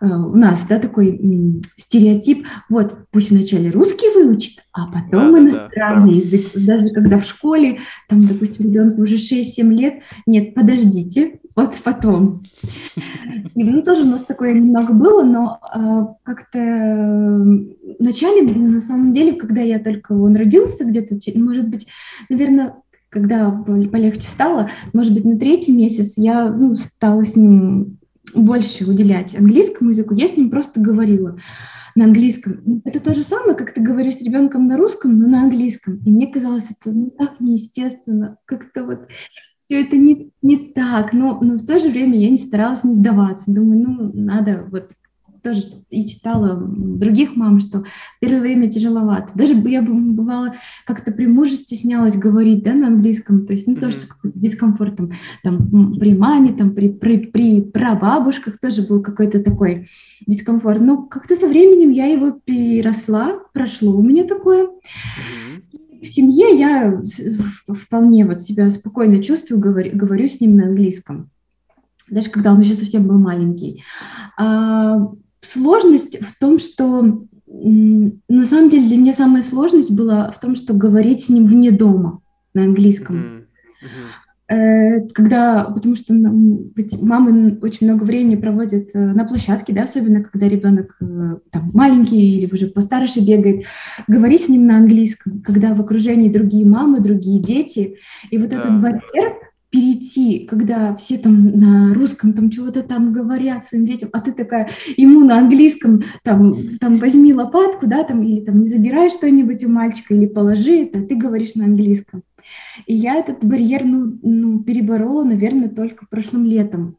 э, у нас, да, такой стереотип, вот, пусть вначале русский выучит, а потом да, иностранный да, язык. Даже когда в школе, там, допустим, ребенку уже 6-7 лет, нет, подождите, вот потом. И, ну, тоже у нас такое немного было, но э, как-то в начале, на самом деле, когда я только он родился, где-то, может быть, наверное, когда полегче стало, может быть, на третий месяц я ну, стала с ним больше уделять английскому языку, я с ним просто говорила на английском. Это то же самое, как ты говоришь с ребенком на русском, но на английском. И мне казалось это ну, так неестественно, как-то вот все это не, не так, но, но в то же время я не старалась не сдаваться. Думаю, ну, надо вот тоже и читала других мам, что первое время тяжеловато. Даже я бывала как-то при муже стеснялась говорить да, на английском, то есть ну, mm-hmm. тоже такой дискомфорт там, там при маме, там при, при, при прабабушках тоже был какой-то такой дискомфорт. Но как-то со временем я его переросла, прошло у меня такое. Mm-hmm. В семье я вполне вот себя спокойно чувствую, говорю, говорю с ним на английском даже когда он еще совсем был маленький. А, Сложность в том, что на самом деле для меня самая сложность была в том, что говорить с ним вне дома на английском. Mm-hmm. Когда, потому что ведь мамы очень много времени проводят э, на площадке, да, особенно когда ребенок э, там маленький или уже постарше бегает, говорить с ним на английском, когда в окружении другие мамы, другие дети, и вот да. этот барьер, перейти, когда все там на русском там чего-то там говорят своим детям, а ты такая ему на английском там, там возьми лопатку, да, там, или там не забирай что-нибудь у мальчика, или положи это, ты говоришь на английском. И я этот барьер, ну, ну переборола, наверное, только прошлым летом.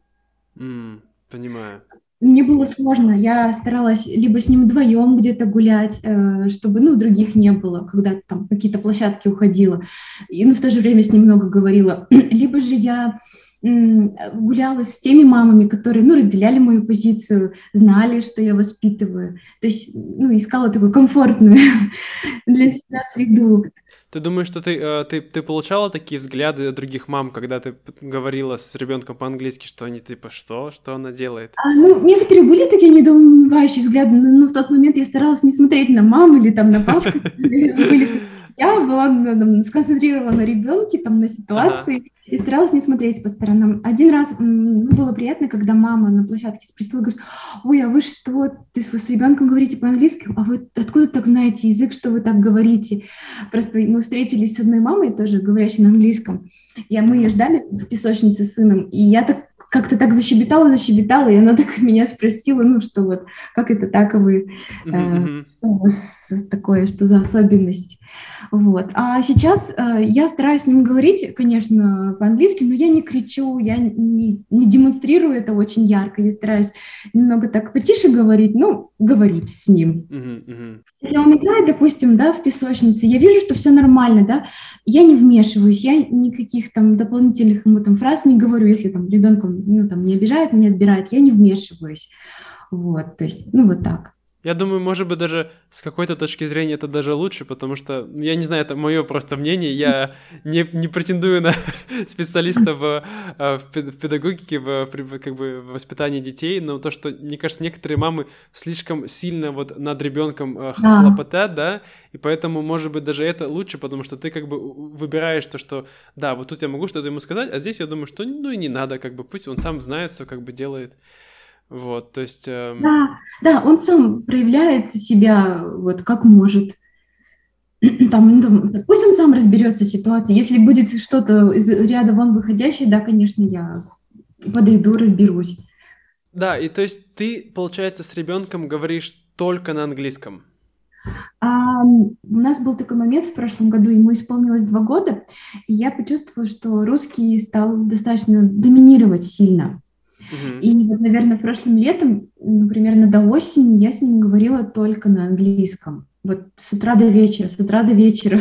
Mm, понимаю. Мне было сложно. Я старалась либо с ним вдвоем где-то гулять, э, чтобы, ну, других не было, когда там какие-то площадки уходила. И, ну, в то же время с ним много говорила. [clears throat] Либо же я гуляла с теми мамами, которые, ну, разделяли мою позицию, знали, что я воспитываю. То есть, ну, искала такую комфортную [laughs] для себя среду. Ты думаешь, что ты, э, ты, ты получала такие взгляды других мам, когда ты говорила с ребенком по-английски, что они типа что, что она делает? А, ну, некоторые были такие недоумевающие взгляды, но, но в тот момент я старалась не смотреть на маму или там на папу. [laughs] Я была сконцентрирована на ребенке, там, на ситуации и старалась не смотреть по сторонам. Один раз ну, было приятно, когда мама на площадке спросила, говорит, ой, а вы что, ты с ребенком говорите по-английски, а вы откуда так знаете язык, что вы так говорите? Просто мы встретились с одной мамой, тоже говорящей на английском, и мы ее ждали в песочнице с сыном, и я так как-то так защебетала, защебетала, и она [laughs] так меня спросила, ну, что вот, как это так, а вы, э, что у вас такое, что за особенность? Вот. А сейчас э, я стараюсь с ним говорить, конечно, по-английски, но я не кричу, я не, не демонстрирую это очень ярко, я стараюсь немного так потише говорить, ну, говорить с ним. Если он играет, допустим, да, в песочнице, я вижу, что все нормально, да, я не вмешиваюсь, я никаких там дополнительных ему там фраз не говорю, если там ребенком, ну, там, не обижает, не отбирает, я не вмешиваюсь. Вот, то есть, ну, вот так. Я думаю, может быть, даже с какой-то точки зрения это даже лучше, потому что, я не знаю, это мое просто мнение, я не, не претендую на [laughs] специалиста в, э, в педагогике, в, как бы, в воспитании детей, но то, что, мне кажется, некоторые мамы слишком сильно вот над ребенком э, хлопотат, да, и поэтому, может быть, даже это лучше, потому что ты как бы выбираешь то, что, да, вот тут я могу что-то ему сказать, а здесь я думаю, что ну и не надо, как бы пусть он сам знает, все как бы делает. Вот, то есть... Эм... Да, да, он сам проявляет себя вот как может. [clears throat] Там, ну, пусть он сам разберется в ситуации. Если будет что-то из ряда вон выходящее, да, конечно, я подойду, разберусь. Да, и то есть ты, получается, с ребенком говоришь только на английском? А, у нас был такой момент в прошлом году, ему исполнилось два года, и я почувствовала, что русский стал достаточно доминировать сильно. И вот, наверное, в прошлом летом, ну, примерно до осени, я с ним говорила только на английском. Вот с утра до вечера, с утра до вечера.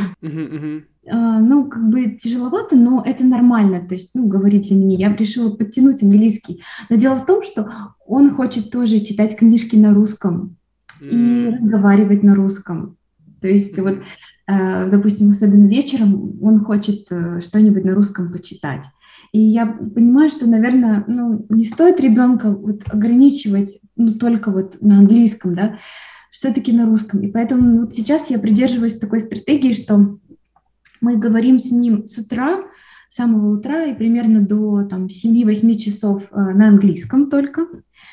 А, ну, как бы тяжеловато, но это нормально, то есть, ну, говорить для меня. Я решила подтянуть английский. Но дело в том, что он хочет тоже читать книжки на русском и разговаривать на русском. То есть вот, э, допустим, особенно вечером он хочет э, что-нибудь на русском почитать. И я понимаю, что, наверное, ну, не стоит ребенка вот ограничивать ну, только вот на английском, да, все-таки на русском. И поэтому вот сейчас я придерживаюсь такой стратегии, что мы говорим с ним с утра, с самого утра и примерно до там 7-8 часов э, на английском только.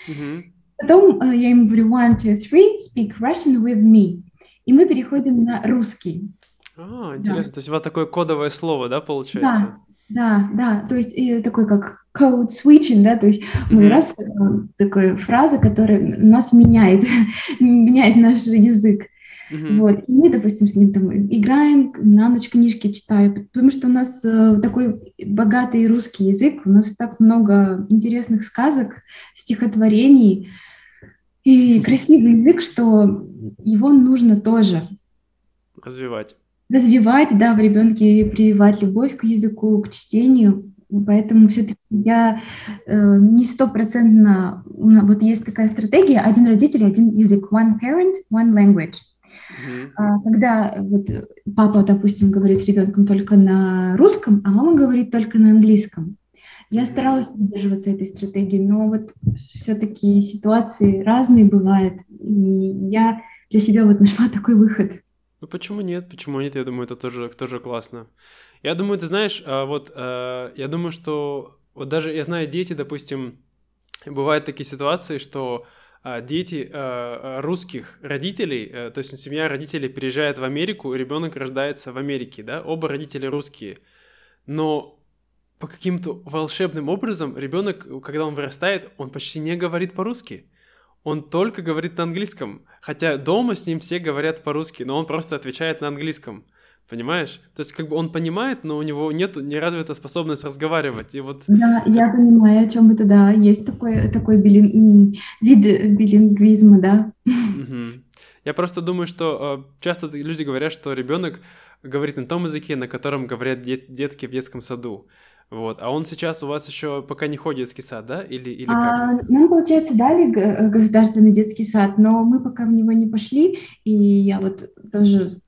Mm-hmm. Потом э, я ему говорю one, two, three, speak Russian with me. И мы переходим на русский. А, интересно. Да. То есть у вас такое кодовое слово, да, получается? Да, да, да, то есть и такой как code switching, да, то есть мы mm-hmm. раз э, такая фраза, которая нас меняет, [laughs] меняет наш язык. Mm-hmm. Вот, и мы, допустим, с ним там играем, на ночь книжки читаю, потому что у нас э, такой богатый русский язык, у нас так много интересных сказок, стихотворений и красивый язык, что его нужно тоже развивать развивать, да, в ребенке прививать любовь к языку, к чтению. Поэтому все-таки я э, не стопроцентно... Вот есть такая стратегия «один родитель, один язык». One parent, one language. Mm-hmm. Когда вот папа, допустим, говорит с ребенком только на русском, а мама говорит только на английском. Я старалась придерживаться этой стратегии, но вот все-таки ситуации разные бывают. И я для себя вот нашла такой выход. Ну почему нет? Почему нет? Я думаю, это тоже, тоже классно. Я думаю, ты знаешь, а, вот а, я думаю, что вот даже я знаю дети, допустим, бывают такие ситуации, что а, дети русских родителей, э, то есть семья родителей переезжает в Америку, ребенок рождается в Америке, да, оба родителя русские, но по каким-то волшебным образом ребенок, когда он вырастает, он почти не говорит по-русски он только говорит на английском. Хотя дома с ним все говорят по-русски, но он просто отвечает на английском. Понимаешь? То есть как бы он понимает, но у него нет не развита способность разговаривать. И вот... Да, я понимаю, о чем это, да. Есть такой, такой билин... вид билингвизма, да. Я просто думаю, что э, часто люди говорят, что ребенок говорит на том языке, на котором говорят дет- детки в детском саду. Вот. А он сейчас у вас еще пока не ходит в детский сад, да? Или, или а, как? Нам, получается, дали государственный детский сад, но мы пока в него не пошли, и я вот тоже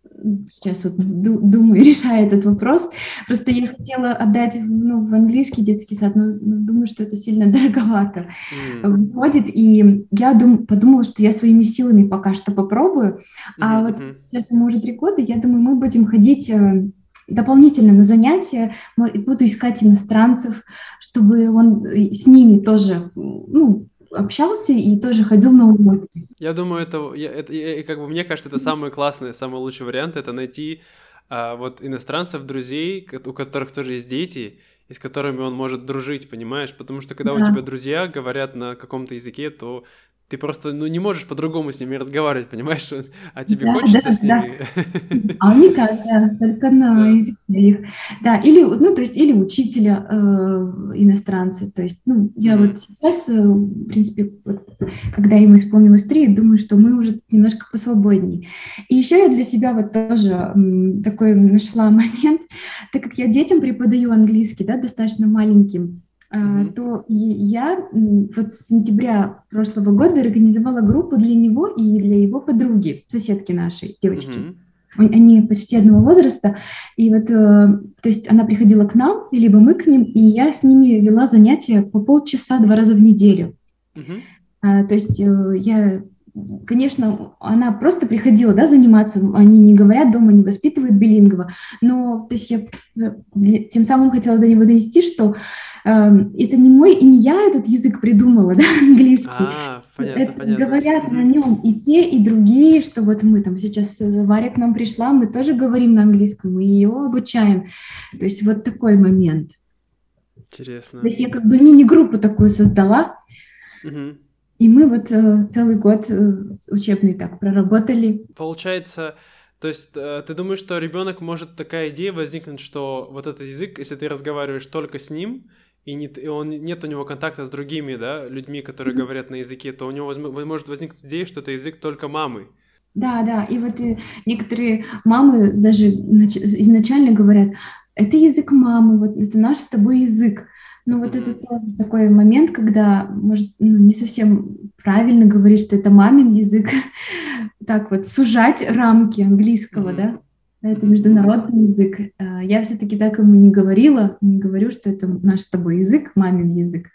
сейчас вот думаю, [laughs] решаю этот вопрос. Просто я хотела отдать ну, в английский детский сад, но, но думаю, что это сильно [laughs] дороговато mm. выходит. И я дум, подумала, что я своими силами пока что попробую. Mm-hmm. А вот сейчас ему уже три года, я думаю, мы будем ходить э, дополнительно на занятия, буду искать иностранцев, чтобы он э, с ними тоже, ну, общался и тоже ходил на уроки. Я думаю, это, я, это я, как бы мне кажется, это самый классный, самый лучший вариант, это найти а, вот иностранцев, друзей, у которых тоже есть дети, и с которыми он может дружить, понимаешь? Потому что когда да. у тебя друзья говорят на каком-то языке, то ты просто ну, не можешь по-другому с ними разговаривать, понимаешь? А тебе да, хочется да, с ними. Да. [laughs] А никак, да, только на да. языке их. Да, или, ну, то есть, или учителя э, иностранцы. То есть, ну, я mm-hmm. вот сейчас, э, в принципе, вот, когда ему исполнилось три, думаю, что мы уже немножко посвободнее. И еще я для себя вот тоже м, такой нашла [laughs] момент, так как я детям преподаю английский, да, достаточно маленьким, Mm-hmm. то я вот с сентября прошлого года организовала группу для него и для его подруги, соседки нашей, девочки. Mm-hmm. Они почти одного возраста, и вот, э, то есть она приходила к нам, либо мы к ним, и я с ними вела занятия по полчаса два раза в неделю. Mm-hmm. То есть э, я конечно, она просто приходила, да, заниматься, они не говорят дома, не воспитывают билингва, но, то есть я тем самым хотела до него донести, что э, это не мой и не я этот язык придумала, [laughs] да, английский. А, понятно, это понятно. Говорят mm-hmm. на нем и те, и другие, что вот мы там сейчас, Варя к нам пришла, мы тоже говорим на английском, мы ее обучаем. То есть вот такой момент. Интересно. То есть я как бы мини-группу такую создала, mm-hmm. И мы вот э, целый год э, учебный так проработали. Получается, то есть э, ты думаешь, что ребенок может такая идея возникнуть, что вот этот язык, если ты разговариваешь только с ним, и, не, и он, нет у него контакта с другими да, людьми, которые mm-hmm. говорят на языке, то у него может возникнуть идея, что это язык только мамы. Да, да, и вот э, некоторые мамы даже изначально говорят, это язык мамы, вот это наш с тобой язык. Ну, вот это тоже такой момент, когда, может, ну, не совсем правильно говорить, что это мамин язык, [laughs] так вот, сужать рамки английского, да, это международный язык. Э, я все-таки так ему не говорила, не говорю, что это наш с тобой язык, мамин язык.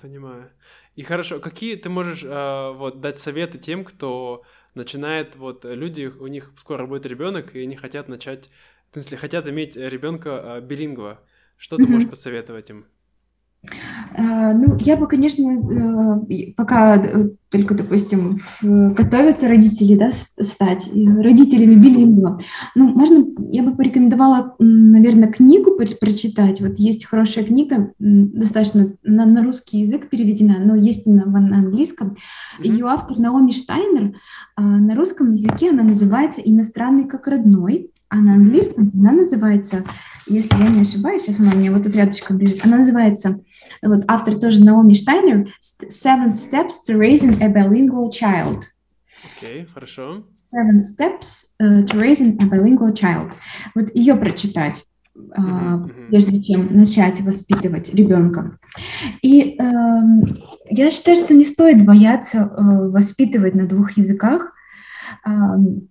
Понимаю. И хорошо, какие ты можешь э, вот дать советы тем, кто начинает, вот люди, у них скоро будет ребенок, и они хотят начать, в смысле, хотят иметь ребенка э, билингва. Что ты можешь посоветовать им? А, ну, я бы, конечно, э, пока э, только, допустим, готовятся родители, да, стать родителями билингва, ну, можно, я бы порекомендовала, наверное, книгу прочитать. Вот есть хорошая книга, достаточно на, на русский язык переведена, но есть и на, на английском. Ее автор Наоми Штайнер. А на русском языке она называется «Иностранный как родной», а на английском она называется если я не ошибаюсь, сейчас она меня вот тут рядышком лежит, она называется, вот автор тоже Наоми Штайнер, Seven Steps to Raising a Bilingual Child. Окей, okay, хорошо. Seven Steps uh, to Raising a Bilingual Child. Вот ее прочитать. Uh, uh-huh, прежде чем начать воспитывать ребенка. И uh, я считаю, что не стоит бояться uh, воспитывать на двух языках,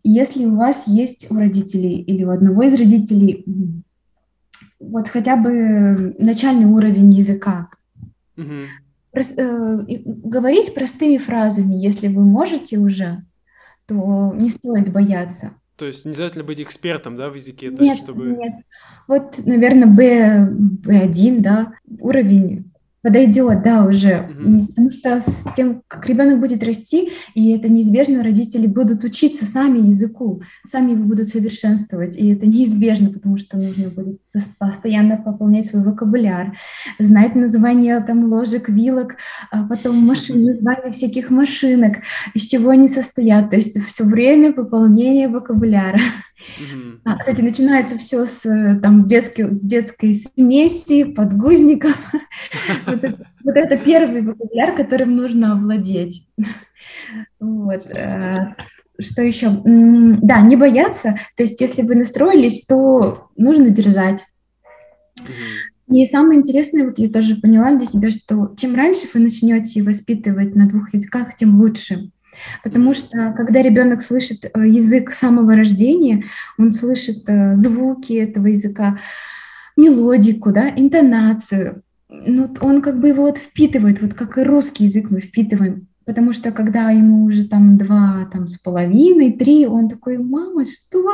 если у вас есть у родителей или у одного из родителей вот хотя бы начальный уровень языка. Mm-hmm. Прос, э, говорить простыми фразами, если вы можете уже, то не стоит бояться. То есть не обязательно быть экспертом, да, в языке? То нет, есть, чтобы... нет. Вот, наверное, B, B1, да, уровень подойдет, да, уже. Угу. Потому что с тем, как ребенок будет расти, и это неизбежно, родители будут учиться сами языку, сами его будут совершенствовать, и это неизбежно, потому что нужно будет постоянно пополнять свой вокабуляр, знать название там ложек, вилок, а потом машин, названия всяких машинок, из чего они состоят, то есть все время пополнение вокабуляра. Mm-hmm. А, кстати, начинается все с, там, детской, с детской смеси, подгузников. [laughs] вот, это, вот это первый вокабуляр, которым нужно овладеть. [laughs] вот. Э, что еще? Да, не бояться. То есть, если вы настроились, то нужно держать. И самое интересное, вот я тоже поняла для себя, что чем раньше вы начнете воспитывать на двух языках, тем лучше. Потому что когда ребенок слышит э, язык самого рождения, он слышит э, звуки этого языка, мелодику, да, интонацию, ну, он как бы его вот впитывает, вот как и русский язык мы впитываем. Потому что когда ему уже там два там, с половиной, три, он такой, мама, что?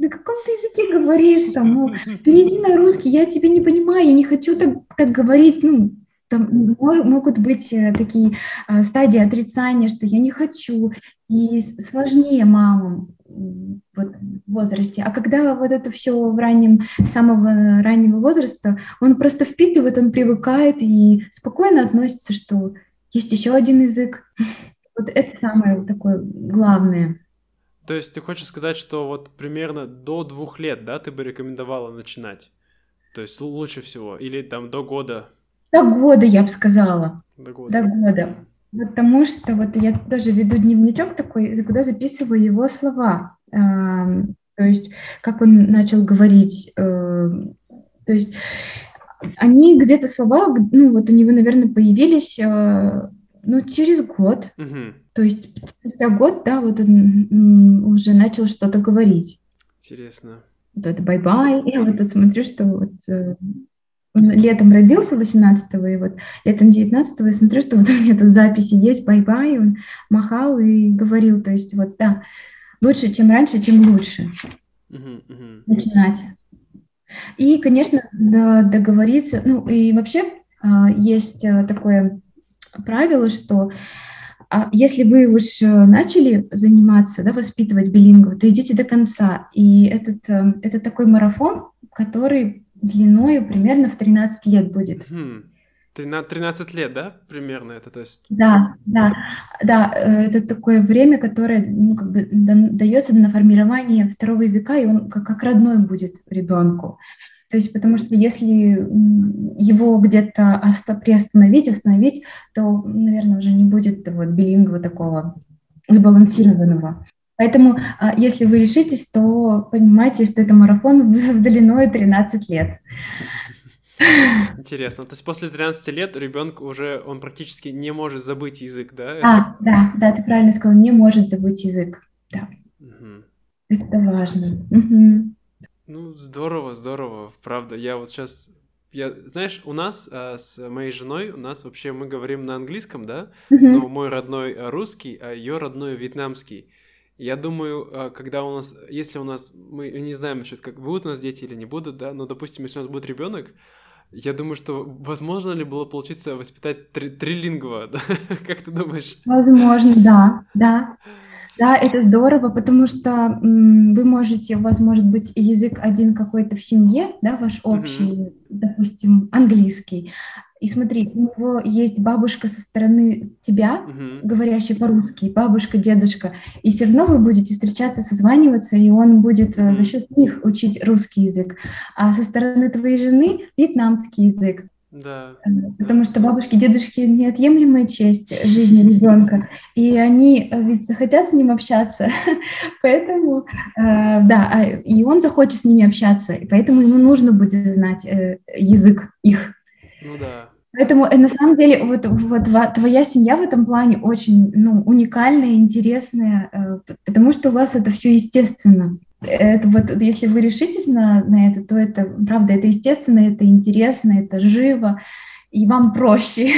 На каком ты языке говоришь? Там, ну, перейди на русский, я тебя не понимаю, я не хочу так, так говорить, ну, там могут быть э, такие а, стадии отрицания, что я не хочу, и сложнее мамам в возрасте. А когда вот это все в раннем, самого раннего возраста, он просто впитывает, он привыкает и спокойно относится, что есть еще один язык. [laughs] Вот это самое такое главное. То есть ты хочешь сказать, что вот примерно до двух лет, да, ты бы рекомендовала начинать? То есть лучше всего? Или там до года? До года, я бы сказала. До года. До года. Потому что вот я тоже веду дневничок такой, куда записываю его слова. То есть как он начал говорить. Э, то есть они где-то слова, ну вот у него, наверное, появились э, ну, через год. Угу. То есть спустя год, да, вот он уже начал что-то говорить. Интересно. Вот это bye-bye. Я вот смотрю, что вот э, летом родился 18-го, и вот летом 19-го я смотрю, что вот у меня тут записи есть, bye-bye, он махал и говорил, то есть вот, да, лучше, чем раньше, тем лучше uh-huh, uh-huh. начинать. И, конечно, договориться, ну и вообще а, есть а, такое правило, что а, если вы уж начали заниматься, да, воспитывать билингву, то идите до конца. И этот, э, это такой марафон, который длиною примерно в 13 лет будет. Хм. 13 лет, да, примерно это, то есть? Да, да, да, э, это такое время, которое, ну, как бы дается на формирование второго языка, и он как, как родной будет ребенку. То есть, потому что если его где-то приостановить, остановить, то, наверное, уже не будет вот билингва такого сбалансированного. Поэтому, а, если вы решитесь, то понимайте, что это марафон в длиной 13 лет. Интересно. То есть после 13 лет ребенок уже, он практически не может забыть язык, да? А, да, да, ты правильно сказал, не может забыть язык. Да. Угу. Это важно. Угу. Ну, здорово, здорово, правда. Я вот сейчас я, знаешь, у нас а, с моей женой, у нас вообще мы говорим на английском, да, uh-huh. но мой родной русский, а ее родной вьетнамский. Я думаю, а, когда у нас, если у нас, мы не знаем сейчас, как будут у нас дети или не будут, да, но, допустим, если у нас будет ребенок, я думаю, что возможно ли было получиться воспитать три трилингва, [laughs] да? как ты думаешь? Возможно, да, да. [laughs] Да, это здорово, потому что вы можете, у вас может быть язык один какой-то в семье, да, ваш общий, mm-hmm. допустим, английский, и смотри, у него есть бабушка со стороны тебя, uh-huh. говорящая по-русски, бабушка, дедушка, и все равно вы будете встречаться, созваниваться, и он будет uh-huh. за счет них учить русский язык. А со стороны твоей жены вьетнамский язык. Да. Э, потому что бабушки, дедушки неотъемлемая часть жизни ребенка, и они э, ведь захотят с ним общаться, [laughs] поэтому, э, да, а, и он захочет с ними общаться, и поэтому ему нужно будет знать э, язык их. Ну да. Поэтому э, на самом деле вот, вот твоя семья в этом плане очень ну, уникальная, интересная, э, потому что у вас это все естественно. Это вот если вы решитесь на, на это, то это правда, это естественно, это интересно, это живо, и вам проще.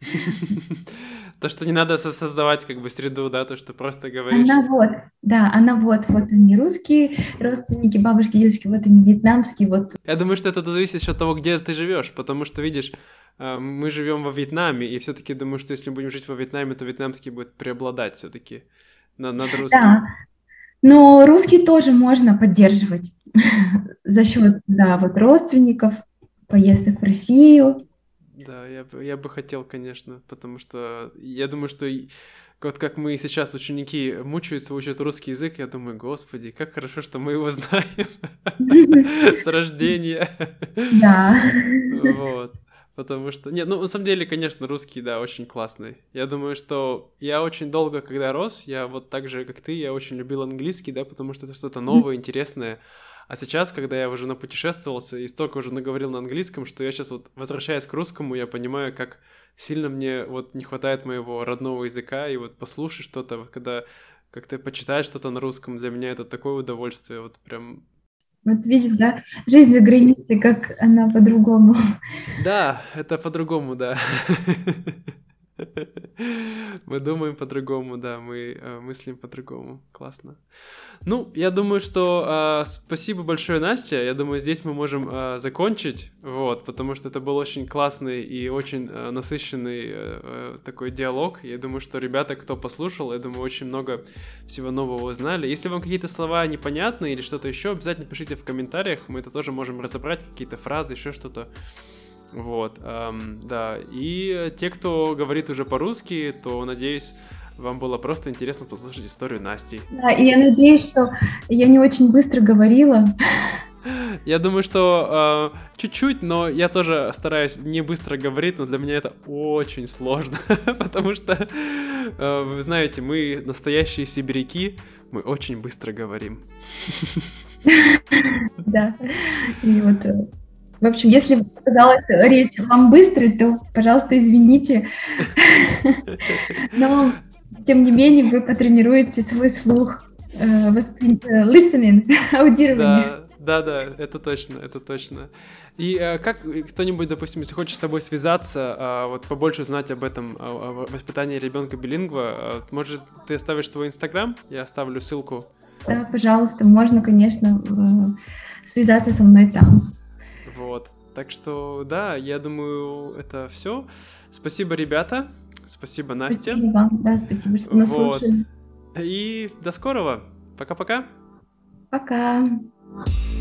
[laughs] То, что не надо создавать как бы среду, да, то, что просто говоришь. Она вот, да, она вот, вот они русские родственники, бабушки, дедушки, вот они вьетнамские, вот. Я думаю, что это зависит от того, где ты живешь, потому что, видишь, э, мы живем во Вьетнаме, и все-таки думаю, что если мы будем жить во Вьетнаме, то вьетнамский будет преобладать все-таки над, над русским. Да, но русский тоже можно поддерживать [laughs] за счет, да, вот родственников, поездок в Россию, да, я бы, я бы хотел, конечно, потому что я думаю, что вот как мы сейчас, ученики, мучаются, учат русский язык, я думаю, господи, как хорошо, что мы его знаем с рождения. Да. Вот. Потому что... Нет, ну, на самом деле, конечно, русский, да, очень классный. Я думаю, что я очень долго, когда рос, я вот так же, как ты, я очень любил английский, да, потому что это что-то новое, интересное. А сейчас, когда я уже напутешествовался и столько уже наговорил на английском, что я сейчас вот, возвращаясь к русскому, я понимаю, как сильно мне вот не хватает моего родного языка, и вот послушать что-то, когда как ты почитаешь что-то на русском, для меня это такое удовольствие, вот прям вот видишь, да, жизнь за границей, как она по-другому. Да, это по-другому, да. [laughs] [laughs] Мы думаем по-другому, да, мы э, мыслим по-другому. Классно. Ну, я думаю, что э, спасибо большое, Настя. Я думаю, здесь мы можем э, закончить, вот, потому что это был очень классный и очень э, насыщенный э, э, такой диалог. Я думаю, что ребята, кто послушал, я думаю, очень много всего нового узнали. Если вам какие-то слова непонятны или что-то еще, обязательно пишите в комментариях. Мы это тоже можем разобрать, какие-то фразы, еще что-то. Вот, эм, да. И те, кто говорит уже по-русски, то, надеюсь, вам было просто интересно послушать историю Насти. Да, и я надеюсь, что я не очень быстро говорила. Я думаю, что э, чуть-чуть, но я тоже стараюсь не быстро говорить, но для меня это очень сложно, [laughs] потому что, э, вы знаете, мы настоящие сибиряки, мы очень быстро говорим. [laughs] Да, и вот э, в общем, если показалась речь вам быстрой, то, пожалуйста, извините. Но, тем не менее, вы потренируете свой слух, э. Э, listening, аудирование. Да. Да, это точно, это точно. И э, как кто-нибудь, допустим, если хочет с тобой связаться, э, вот побольше узнать об этом о, о воспитании ребенка билингва, э, может, ты оставишь свой инстаграм? Я оставлю ссылку. Да, пожалуйста, можно, конечно, связаться со мной там. Вот. Так что, да, я думаю, это все. Спасибо, ребята. Спасибо, Настя. Спасибо вам. Да, спасибо, что нас вот. слушали. И до скорого. Пока-пока. Пока. -пока. Пока.